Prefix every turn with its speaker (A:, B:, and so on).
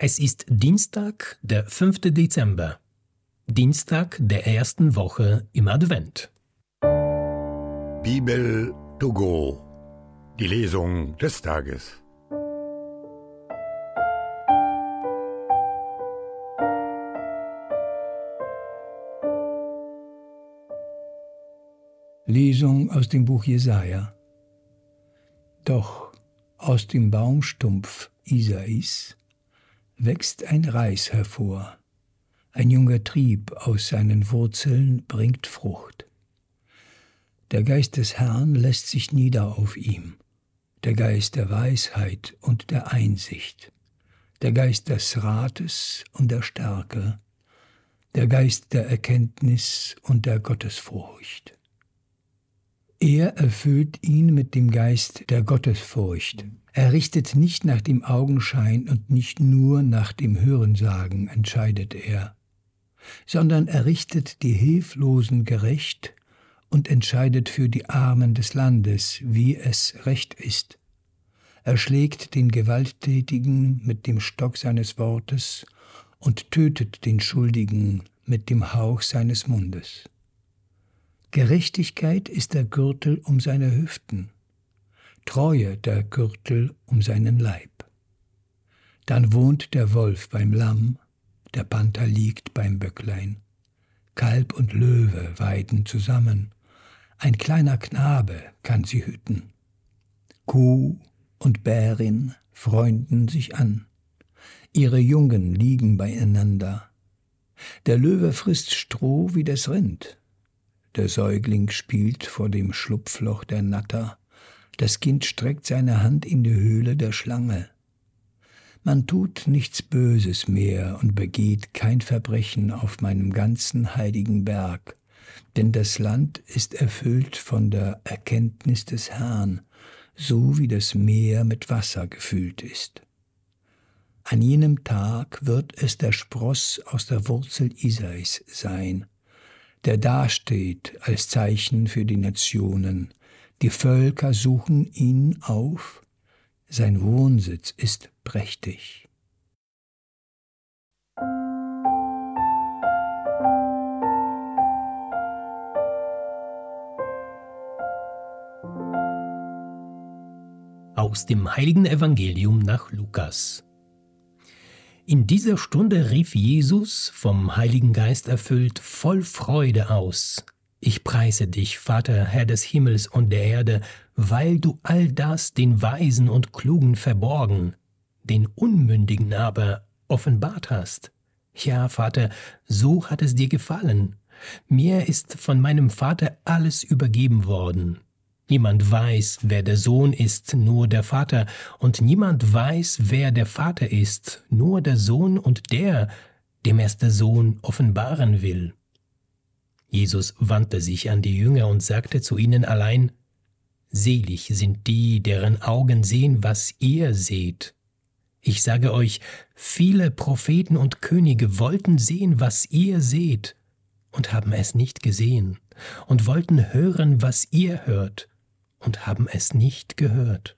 A: Es ist Dienstag, der 5. Dezember, Dienstag der ersten Woche im Advent.
B: Bibel to go, die Lesung des Tages.
C: Lesung aus dem Buch Jesaja. Doch aus dem Baumstumpf Isais wächst ein Reis hervor, ein junger Trieb aus seinen Wurzeln bringt Frucht. Der Geist des Herrn lässt sich nieder auf ihm, der Geist der Weisheit und der Einsicht, der Geist des Rates und der Stärke, der Geist der Erkenntnis und der Gottesfurcht. Er erfüllt ihn mit dem Geist der Gottesfurcht. Er richtet nicht nach dem Augenschein und nicht nur nach dem Hörensagen, entscheidet er, sondern er richtet die Hilflosen gerecht und entscheidet für die Armen des Landes, wie es recht ist. Er schlägt den Gewalttätigen mit dem Stock seines Wortes und tötet den Schuldigen mit dem Hauch seines Mundes. Gerechtigkeit ist der Gürtel um seine Hüften, Treue der Gürtel um seinen Leib. Dann wohnt der Wolf beim Lamm, der Panther liegt beim Böcklein. Kalb und Löwe weiden zusammen, ein kleiner Knabe kann sie hüten. Kuh und Bärin freunden sich an, ihre Jungen liegen beieinander. Der Löwe frisst Stroh wie das Rind, der Säugling spielt vor dem Schlupfloch der Natter, das Kind streckt seine Hand in die Höhle der Schlange. Man tut nichts Böses mehr und begeht kein Verbrechen auf meinem ganzen heiligen Berg, denn das Land ist erfüllt von der Erkenntnis des Herrn, so wie das Meer mit Wasser gefüllt ist. An jenem Tag wird es der Spross aus der Wurzel Isais sein, der dasteht als Zeichen für die Nationen. Die Völker suchen ihn auf, sein Wohnsitz ist prächtig.
A: Aus dem heiligen Evangelium nach Lukas. In dieser Stunde rief Jesus, vom Heiligen Geist erfüllt, voll Freude aus. Ich preise dich, Vater, Herr des Himmels und der Erde, weil du all das den Weisen und Klugen verborgen, den Unmündigen aber offenbart hast. Ja, Vater, so hat es dir gefallen. Mir ist von meinem Vater alles übergeben worden. Niemand weiß, wer der Sohn ist, nur der Vater, und niemand weiß, wer der Vater ist, nur der Sohn und der, dem es der Sohn offenbaren will. Jesus wandte sich an die Jünger und sagte zu ihnen allein, Selig sind die, deren Augen sehen, was ihr seht. Ich sage euch, viele Propheten und Könige wollten sehen, was ihr seht, und haben es nicht gesehen, und wollten hören, was ihr hört, und haben es nicht gehört.